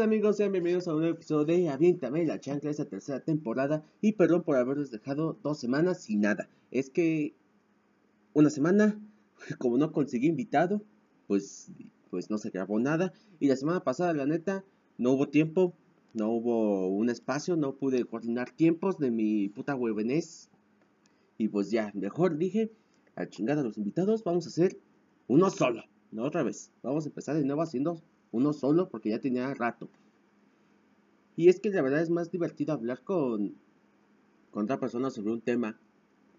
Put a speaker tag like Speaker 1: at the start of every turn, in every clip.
Speaker 1: ¿Qué tal amigos? Sean bienvenidos a un nuevo episodio de Aviéntame la chancla esta tercera temporada y perdón por haberles dejado dos semanas sin nada. Es que una semana, como no conseguí invitado, pues, pues no se grabó nada y la semana pasada la neta no hubo tiempo, no hubo un espacio, no pude coordinar tiempos de mi puta huevenés y pues ya, mejor dije, a los invitados, vamos a hacer uno solo, no otra vez, vamos a empezar de nuevo haciendo uno solo porque ya tenía rato. Y es que la verdad es más divertido hablar con, con otra persona sobre un tema.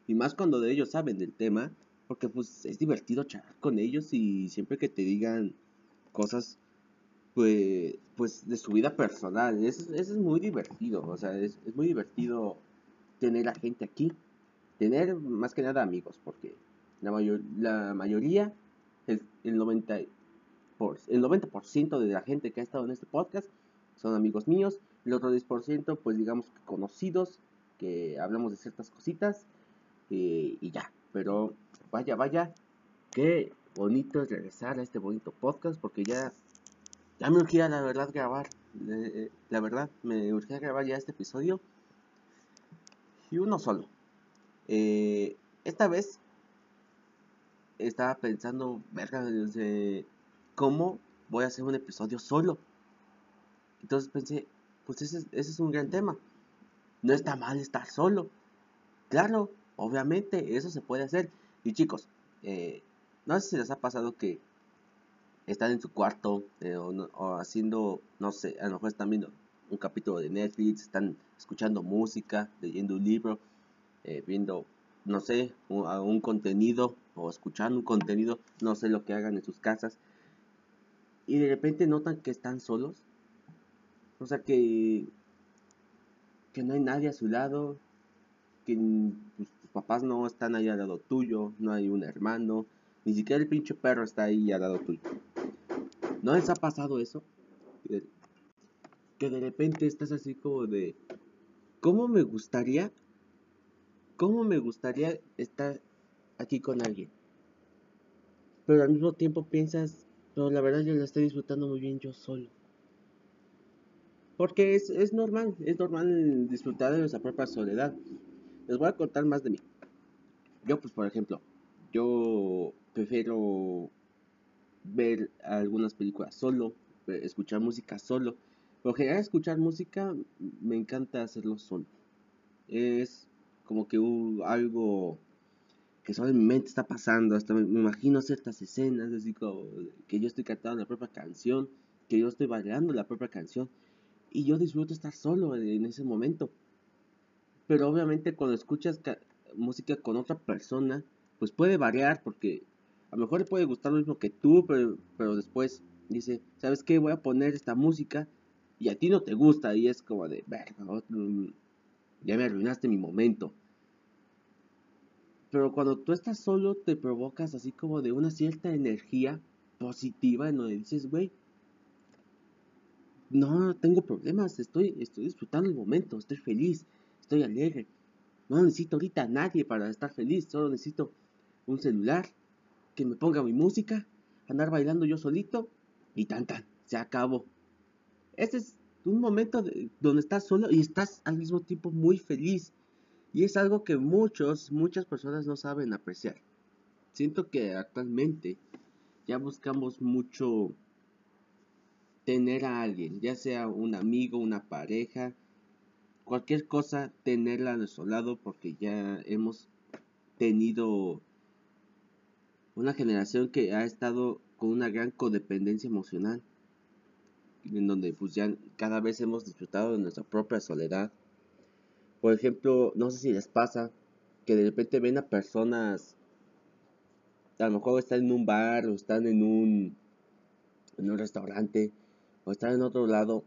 Speaker 1: Y más cuando de ellos saben del tema. Porque pues es divertido charlar con ellos y siempre que te digan cosas pues, pues de su vida personal. Eso, es muy divertido. O sea, es, muy divertido tener a gente aquí. Tener más que nada amigos. Porque la, mayor, la mayoría, el, el 90 el 90% de la gente que ha estado en este podcast son amigos míos. El otro 10%, pues digamos que conocidos, que hablamos de ciertas cositas eh, y ya. Pero vaya, vaya, qué bonito es regresar a este bonito podcast porque ya, ya me urgía la verdad grabar. Eh, la verdad, me urgía grabar ya este episodio. Y uno solo. Eh, esta vez estaba pensando, verga, ¿cómo voy a hacer un episodio solo? Entonces pensé, pues ese, es un gran tema. No está mal estar solo. Claro, obviamente, eso se puede hacer. Y chicos, eh, no sé si les ha pasado que están en su cuarto eh, o, haciendo, no sé, a lo mejor están viendo un capítulo de Netflix, están escuchando música, leyendo un libro, eh, viendo, no sé, un contenido o escuchando un contenido, no sé lo que hagan en sus casas y de repente notan que están solos. O sea que, que no hay nadie a su lado, que pues, tus papás no están ahí al lado tuyo, no hay un hermano, ni siquiera el pinche perro está ahí al lado tuyo. ¿No les ha pasado eso? Que de repente estás así como de, ¿cómo me gustaría? ¿Cómo me gustaría estar aquí con alguien? Pero al mismo tiempo piensas, pero la verdad yo la estoy disfrutando muy bien yo solo. Porque es, es normal, es normal disfrutar de nuestra propia soledad. Les voy a contar más de mí. Yo, pues, por ejemplo, yo prefiero ver algunas películas solo, escuchar música solo. Por general, escuchar música me encanta hacerlo solo. Es como que algo que solo en mi mente está pasando, hasta me, imagino ciertas escenas, así como que yo estoy cantando la propia canción, que yo estoy bailando la propia canción, y yo disfruto estar solo en, ese momento. Pero obviamente cuando escuchas música con otra persona, pues puede variar, porque a lo mejor le puede gustar lo mismo que tú, pero, después dice, ¿sabes qué? Voy a poner esta música y a ti no te gusta, y es como de, verga, ya me arruinaste mi momento. Pero cuando tú estás solo te provocas así como de una cierta energía positiva en donde dices, güey, no tengo problemas, estoy, estoy disfrutando el momento, estoy feliz, estoy alegre. No necesito ahorita a nadie para estar feliz, solo necesito un celular que me ponga mi música, andar bailando yo solito y tan tan, se acabó. Este es un momento donde estás solo y estás al mismo tiempo muy feliz. Y es algo que muchos, muchas personas no saben apreciar. Siento que actualmente ya buscamos mucho tener a alguien, ya sea un amigo, una pareja, cualquier cosa, tenerla a nuestro lado porque ya hemos tenido una generación que ha estado con una gran codependencia emocional, en donde pues ya cada vez hemos disfrutado de nuestra propia soledad por ejemplo, no sé si les pasa que de repente ven a personas, a lo mejor están en un bar o están en un, en un restaurante o están en otro lado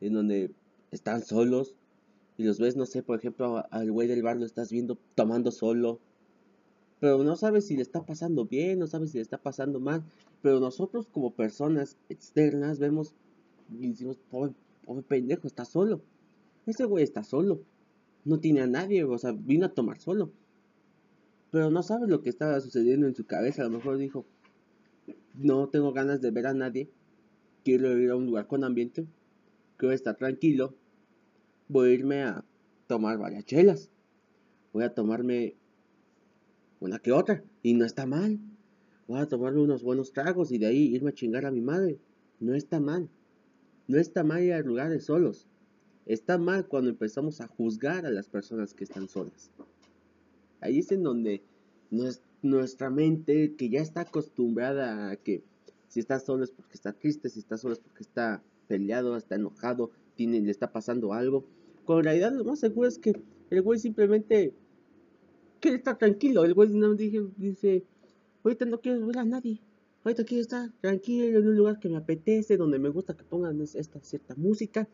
Speaker 1: en donde están solos y los ves, no sé, por ejemplo, al güey del bar lo estás viendo tomando solo, pero no sabes si le está pasando bien, no sabes si le está pasando mal, pero nosotros como personas externas vemos y decimos, pobre, pobre pendejo, está solo, ese güey está solo, no tiene a nadie, o sea, vino a tomar solo. Pero no sabes lo que estaba sucediendo en su cabeza. A lo mejor dijo, no tengo ganas de ver a nadie, quiero ir a un lugar con ambiente, quiero estar tranquilo, voy a irme a tomar varias chelas. Voy a tomarme una que otra. Y no está mal. Voy a tomarme unos buenos tragos y de ahí irme a chingar a mi madre. No está mal. No está mal ir a lugares solos. Está mal cuando empezamos a juzgar a las personas que están solas. Ahí es en donde nuestra mente, que ya está acostumbrada a que si está solo es porque está triste, si está solo es porque está peleado, está enojado, tiene, le está pasando algo. Con realidad lo más seguro es que el güey simplemente quiere estar tranquilo. El güey no dice, dice, ahorita no quiero ver a nadie. Ahorita quiero estar tranquilo en un lugar que me apetece, donde me gusta que pongan esta cierta música.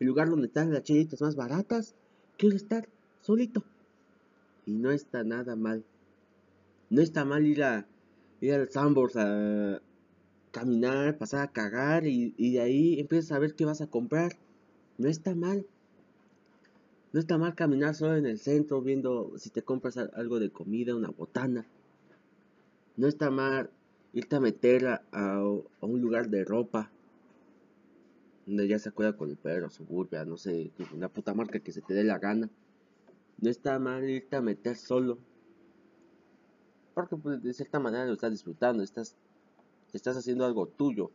Speaker 1: El lugar donde están las chelitas más baratas. Quiero estar solito. Y no está nada mal. No está mal ir a ir al Sambors a caminar, pasar a cagar y, y de ahí empiezas a ver qué vas a comprar. No está mal. No está mal caminar solo en el centro viendo si te compras algo de comida, una botana. No está mal irte a meter a, un lugar de ropa. Donde ya se acuerda con el perro, suburbia, no sé, una puta marca que se te dé la gana. No está mal irte a meter solo. Porque pues, de cierta manera lo estás disfrutando, estás, estás haciendo algo tuyo.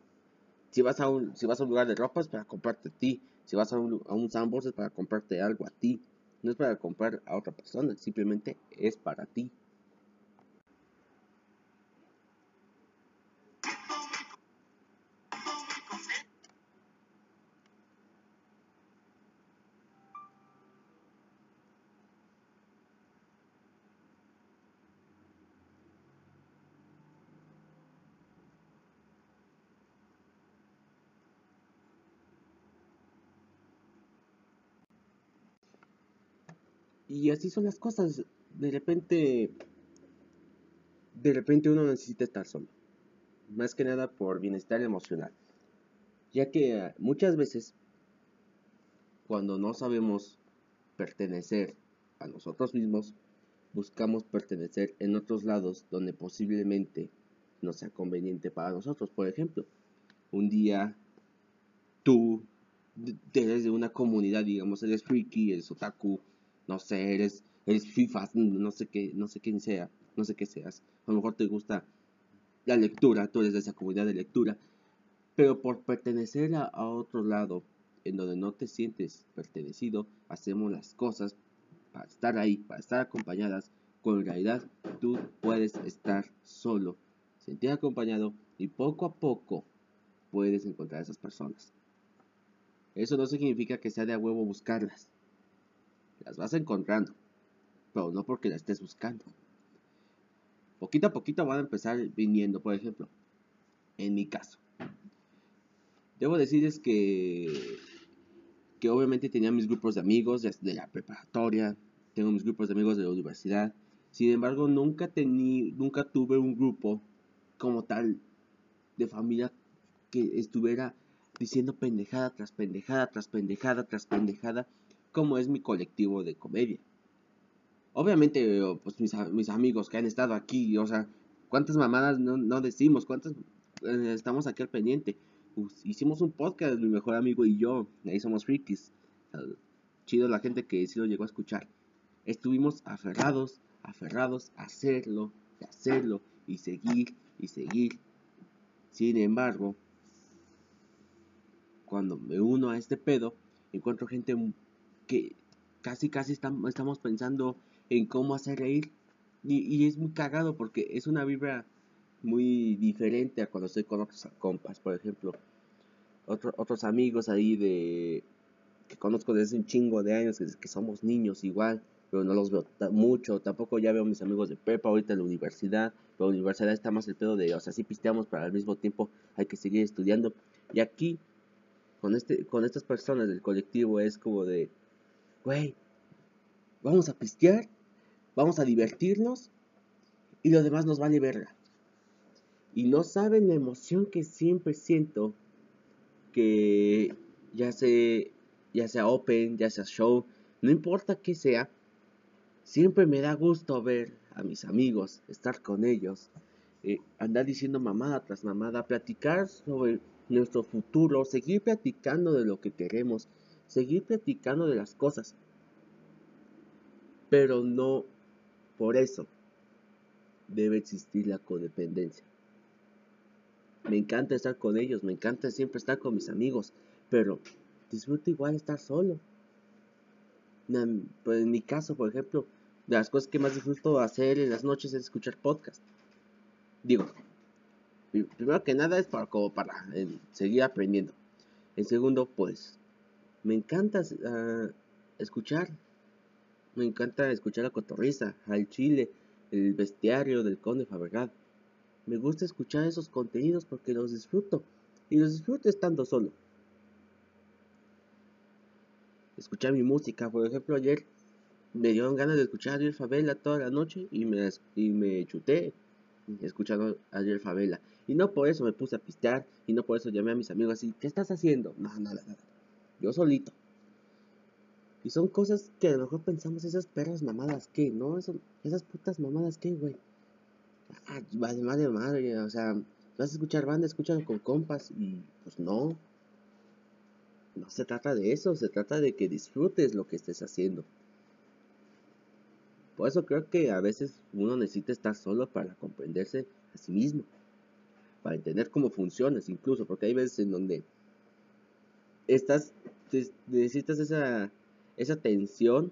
Speaker 1: Si vas a un, si vas a un lugar de ropa es para comprarte a ti. Si vas a un, a un es para comprarte algo a ti. No es para comprar a otra persona, simplemente es para ti. Y así son las cosas. De repente, de repente uno necesita estar solo. Más que nada por bienestar emocional. Ya que muchas veces, cuando no sabemos pertenecer a nosotros mismos, buscamos pertenecer en otros lados donde posiblemente no sea conveniente para nosotros. Por ejemplo, un día tú eres de una comunidad, digamos, eres freaky, eres otaku, no sé, eres, eres FIFA, no sé qué, no sé quién sea, no sé qué seas. A lo mejor te gusta la lectura, tú eres de esa comunidad de lectura, pero por pertenecer a, otro lado, en donde no te sientes pertenecido, hacemos las cosas para estar ahí, para estar acompañadas, con realidad tú puedes estar solo, sentir acompañado y poco a poco puedes encontrar a esas personas. Eso no significa que sea de a huevo buscarlas las vas encontrando, pero no porque las estés buscando. Poquito a poquito van a empezar viniendo, por ejemplo, en mi caso. Debo decirles que, que obviamente tenía mis grupos de amigos de la preparatoria, tengo mis grupos de amigos de la universidad. Sin embargo, nunca, tení, nunca tuve un grupo como tal de familia que estuviera diciendo pendejada tras pendejada tras pendejada tras pendejada como es mi colectivo de comedia. Obviamente, pues mis, amigos que han estado aquí, o sea, ¿cuántas mamadas no, decimos? ¿Cuántas eh, estamos aquí al pendiente? Pues, hicimos un podcast, mi mejor amigo y yo, ahí somos frikis. chido la gente que sí lo llegó a escuchar. Estuvimos aferrados, aferrados a hacerlo, y hacerlo, y seguir, y seguir. Sin embargo, cuando me uno a este pedo, encuentro gente que casi casi estamos pensando en cómo hacer reír. Y, es muy cagado porque es una vibra muy diferente a cuando estoy con otros compas, por ejemplo, otros amigos ahí de que conozco desde un chingo de años, que, somos niños igual, pero no los veo mucho, tampoco ya veo mis amigos de prepa ahorita en la universidad, la universidad está más el pedo de, o sea, sí pisteamos, pero al mismo tiempo hay que seguir estudiando, y aquí, con, este, con estas personas del colectivo es como de, güey, vamos a pistear, vamos a divertirnos y lo demás nos vale verga. Y no saben la emoción que siempre siento que ya sea, ya sea open, ya sea show, no importa qué sea, siempre me da gusto ver a mis amigos, estar con ellos, eh, andar diciendo mamada tras mamada, platicar sobre nuestro futuro, seguir platicando de lo que queremos, seguir platicando de las cosas. Pero no por eso debe existir la codependencia. Me encanta estar con ellos, me encanta siempre estar con mis amigos, pero disfruto igual estar solo. Pues, en mi caso, por ejemplo, de las cosas que más disfruto hacer en las noches es escuchar podcast. Digo, primero que nada es para, como para eh, seguir aprendiendo. En segundo, pues, me encanta ah, escuchar. Me encanta escuchar la cotorriza, al chile, el bestiario del conde Fabregat. Me gusta escuchar esos contenidos porque los disfruto. Y los disfruto estando solo. Escuchar mi música, por ejemplo, ayer me dieron ganas de escuchar a Ariel Favela toda la noche y me, y me chuté escuchando a Ariel Favela. Y no por eso me puse a pistear y no por eso llamé a mis amigos así, ¿qué estás haciendo? No, nada, nada. Yo solito. Y son cosas que a lo mejor pensamos, esas perras mamadas, ¿qué? ¿No? esas putas mamadas, ¿qué, güey? Ah, vale, madre, madre, o sea, vas a escuchar banda, escúchalo con compas y pues no. No se trata de eso, se trata de que disfrutes lo que estés haciendo. Por eso creo que a veces uno necesita estar solo para comprenderse a sí mismo, para entender cómo funcionas incluso, porque hay veces en donde estás, necesitas esa, esa tensión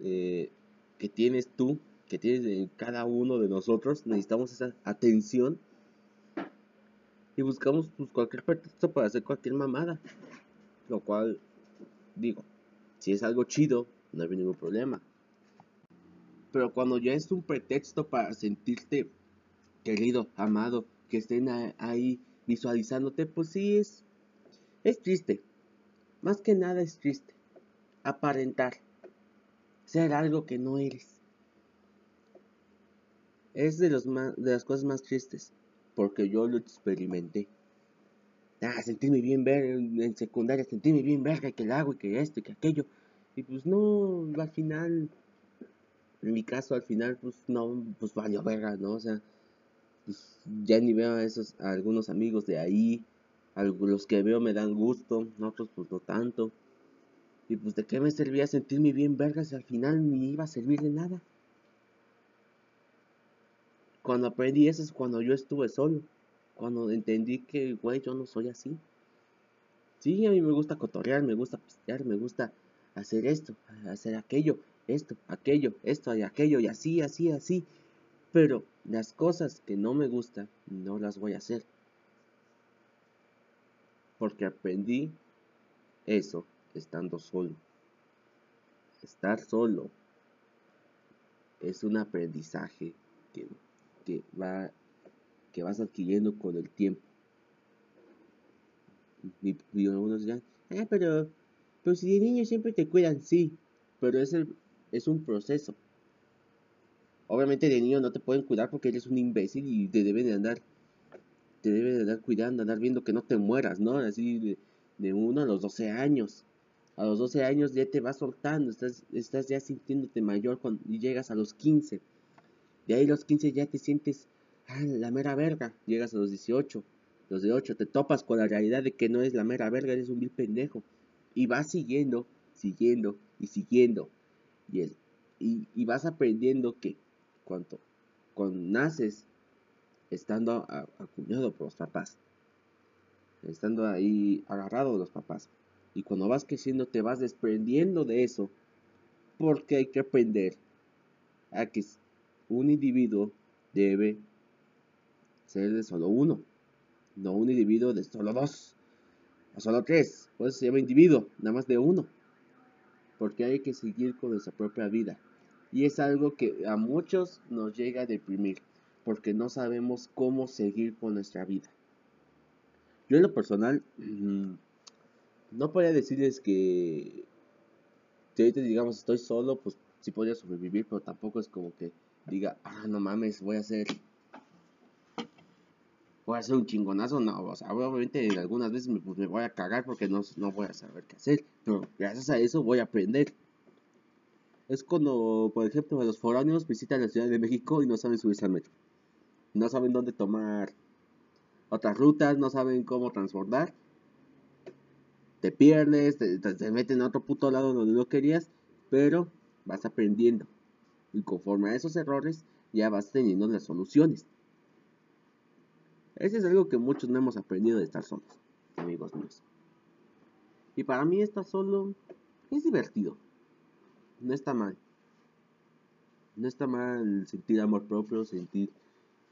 Speaker 1: eh, que tienes tú, que tienes en cada uno de nosotros, necesitamos esa atención y buscamos pues, cualquier pretexto para hacer cualquier mamada, lo cual digo, si es algo chido, no hay ningún problema. Pero cuando ya es un pretexto para sentirte querido, amado, que estén ahí visualizándote, pues sí es, es triste. Más que nada es triste. Aparentar. Ser algo que no eres. Es de, los de las cosas más tristes. Porque yo lo experimenté. Ah, sentirme bien ver en secundaria, sentirme bien verga que el agua y que esto y que aquello. Y pues no, al final en mi caso al final pues no, pues valió verga, ¿no? O sea, pues, ya ni veo a esos, a algunos amigos de ahí, a los que veo me dan gusto, otros pues no tanto. Y pues de qué me servía sentirme bien verga si al final ni iba a servir de nada. Cuando aprendí eso es cuando yo estuve solo. Cuando entendí que, güey, yo no soy así. Sí, a mí me gusta cotorrear, me gusta pistear, me gusta hacer esto, hacer aquello esto, aquello, esto y aquello y así, así, así. Pero las cosas que no me gustan, no las voy a hacer. Porque aprendí eso estando solo. Estar solo es un aprendizaje que, que, va, que vas adquiriendo con el tiempo. Y, algunos dirán, ah, pero, pero si de niño siempre te cuidan, sí, pero es el, es un proceso. Obviamente de niño no te pueden cuidar porque eres un imbécil y te deben de andar, te deben de andar cuidando, andar viendo que no te mueras, ¿no? Así de, de uno a los 12 años. A los 12 años ya te vas soltando, estás, estás ya sintiéndote mayor cuando llegas a los 15. De ahí los 15 ya te sientes ah, la mera verga. Llegas a los 18, los de 8 te topas con la realidad de que no es la mera verga, eres un vil pendejo. Y vas siguiendo, siguiendo y siguiendo y, y, vas aprendiendo que cuando, cuando naces estando acuñado por los papás, estando ahí agarrado de los papás, y cuando vas creciendo te vas desprendiendo de eso, porque hay que aprender a que un individuo debe ser de solo uno, no un individuo de solo dos, o solo tres, pues se llama individuo, nada más de uno. Porque hay que seguir con nuestra propia vida. Y es algo que a muchos nos llega a deprimir, porque no sabemos cómo seguir con nuestra vida. Yo en lo personal, mm, no podría decirles que si ahorita digamos estoy solo, pues sí podría sobrevivir, pero tampoco es como que diga, ah, no mames, voy a hacer voy a hacer un chingonazo, no, o sea, obviamente algunas veces me, pues, me voy a cagar porque no, no voy a saber qué hacer, pero gracias a eso voy a aprender. Es cuando, por ejemplo, los foráneos visitan la Ciudad de México y no saben subirse al metro. No saben dónde tomar otras rutas, no saben cómo transbordar. Te pierdes, te, te, meten a otro puto lado donde no querías, pero vas aprendiendo. Y conforme a esos errores, ya vas teniendo las soluciones. Ese es algo que muchos no hemos aprendido de estar solos, amigos míos. Y para mí estar solo es divertido. No está mal. No está mal sentir amor propio, sentir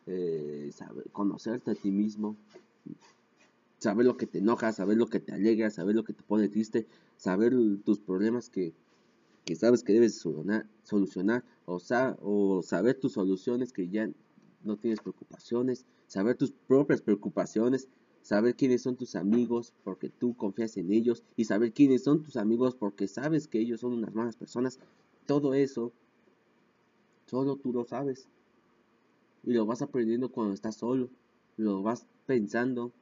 Speaker 1: eh, saber, conocerte a ti mismo, saber lo que te enoja, saber lo que te alegra, saber lo que te pone triste, saber tus problemas que, que sabes que debes solucionar, o, o saber tus soluciones que ya no tienes preocupaciones, saber tus propias preocupaciones, saber quiénes son tus amigos porque tú confías en ellos y saber quiénes son tus amigos porque sabes que ellos son unas malas personas, todo eso solo tú lo sabes. Y lo vas aprendiendo cuando estás solo. Lo vas pensando.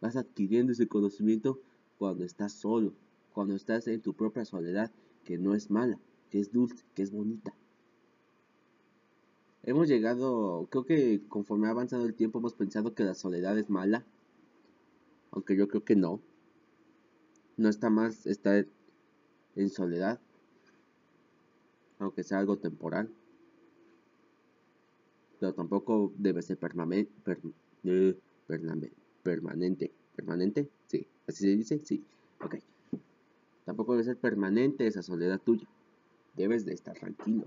Speaker 1: Vas adquiriendo ese conocimiento cuando estás solo. Cuando estás en tu propia soledad. Que no es mala. Que es dulce. Que es bonita. Hemos llegado, creo que conforme ha avanzado el tiempo hemos pensado que la soledad es mala. Aunque yo creo que no. No está más estar en soledad. Aunque sea algo temporal pero tampoco debe ser permanente. Eh, permanente. ¿Permanente? Sí. ¿Así se dice? Sí. Ok. Tampoco debe ser permanente esa soledad tuya. Debes de estar tranquilo.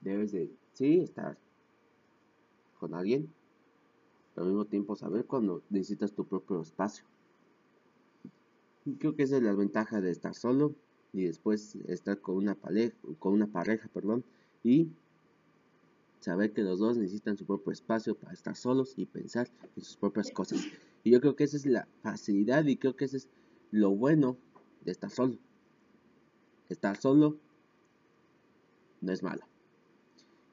Speaker 1: Debes de, sí, estar con alguien. Pero al mismo tiempo saber cuando necesitas tu propio espacio. Creo que esa es la ventaja de estar solo y después estar con una pareja, con una pareja, perdón, y saber que los dos necesitan su propio espacio para estar solos y pensar en sus propias cosas. Y yo creo que esa es la facilidad y creo que ese es lo bueno de estar solo. Estar solo no es malo.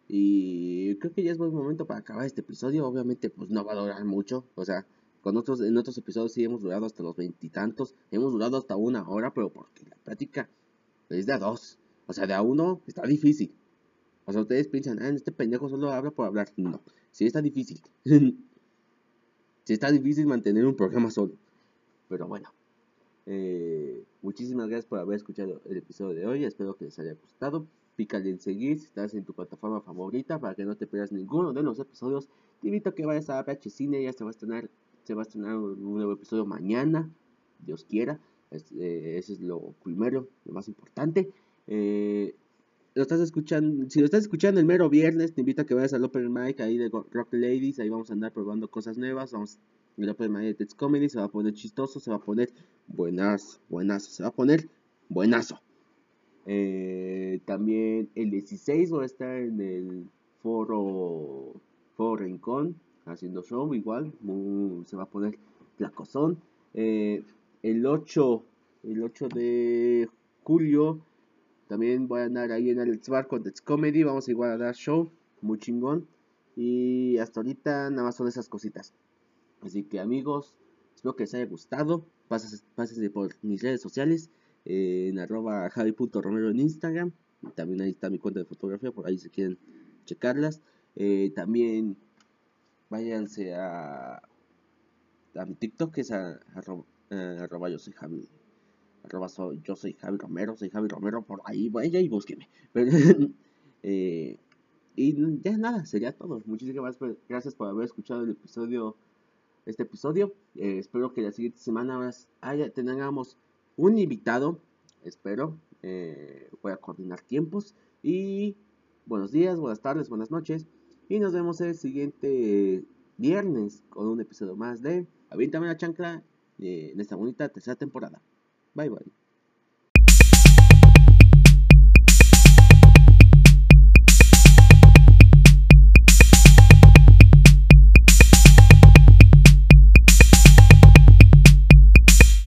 Speaker 1: Y creo que ya es buen momento para acabar este episodio. Obviamente, pues no va a durar mucho. O sea, con otros, en otros episodios sí hemos durado hasta los veintitantos. Hemos durado hasta una hora, pero porque la práctica es de a dos. O sea, de a uno está difícil. O sea, ustedes piensan, ah, este pendejo solo habla por hablar. No, sí está difícil. sí está difícil mantener un programa solo. Pero bueno. Eh, muchísimas gracias por haber escuchado el episodio de hoy. Espero que les haya gustado. Pícale en seguir si estás en tu plataforma favorita para que no te pierdas ninguno de los episodios. Te invito a que vayas a PH Cine. Ya se va a estrenar, se va a estrenar un nuevo episodio mañana. Dios quiera. Eh, eso es lo primero, lo más importante. Eh, lo estás escuchando, si lo estás escuchando el mero viernes, te invito a que vayas al Open Mic ahí de Rock Ladies, ahí vamos a andar probando cosas nuevas, vamos, el Open Mic de Tets Comedy se va a poner chistoso, se va a poner buenazo, buenazo, se va a poner buenazo. Eh, también el 16 voy a estar en el foro, foro Rincón, haciendo show igual, se va a poner placozón. Eh, el 8, el 8 de julio también voy a andar ahí en Alex Bar con Dex Comedy. Vamos a igual a dar show. Muy chingón. Y hasta ahorita nada más son esas cositas. Así que amigos, espero que les haya gustado. Pásense, por mis redes sociales. En arroba javi.romero en Instagram. También ahí está mi cuenta de fotografía. Por ahí si quieren checarlas. Eh, también váyanse a, a mi TikTok que es a, eh, arroba, yo soy Javi yo soy Javi Romero, soy Javi Romero, por ahí vaya y búsqueme. Eh, y ya nada, sería todo. Muchísimas gracias por haber escuchado el episodio, este episodio. Eh, espero que la siguiente semana haya, tengamos un invitado, espero. Eh, voy a coordinar tiempos. Y buenos días, buenas tardes, buenas noches. Y nos vemos el siguiente viernes con un episodio más de Aviéntame la chancla en esta bonita tercera temporada. Bye bye.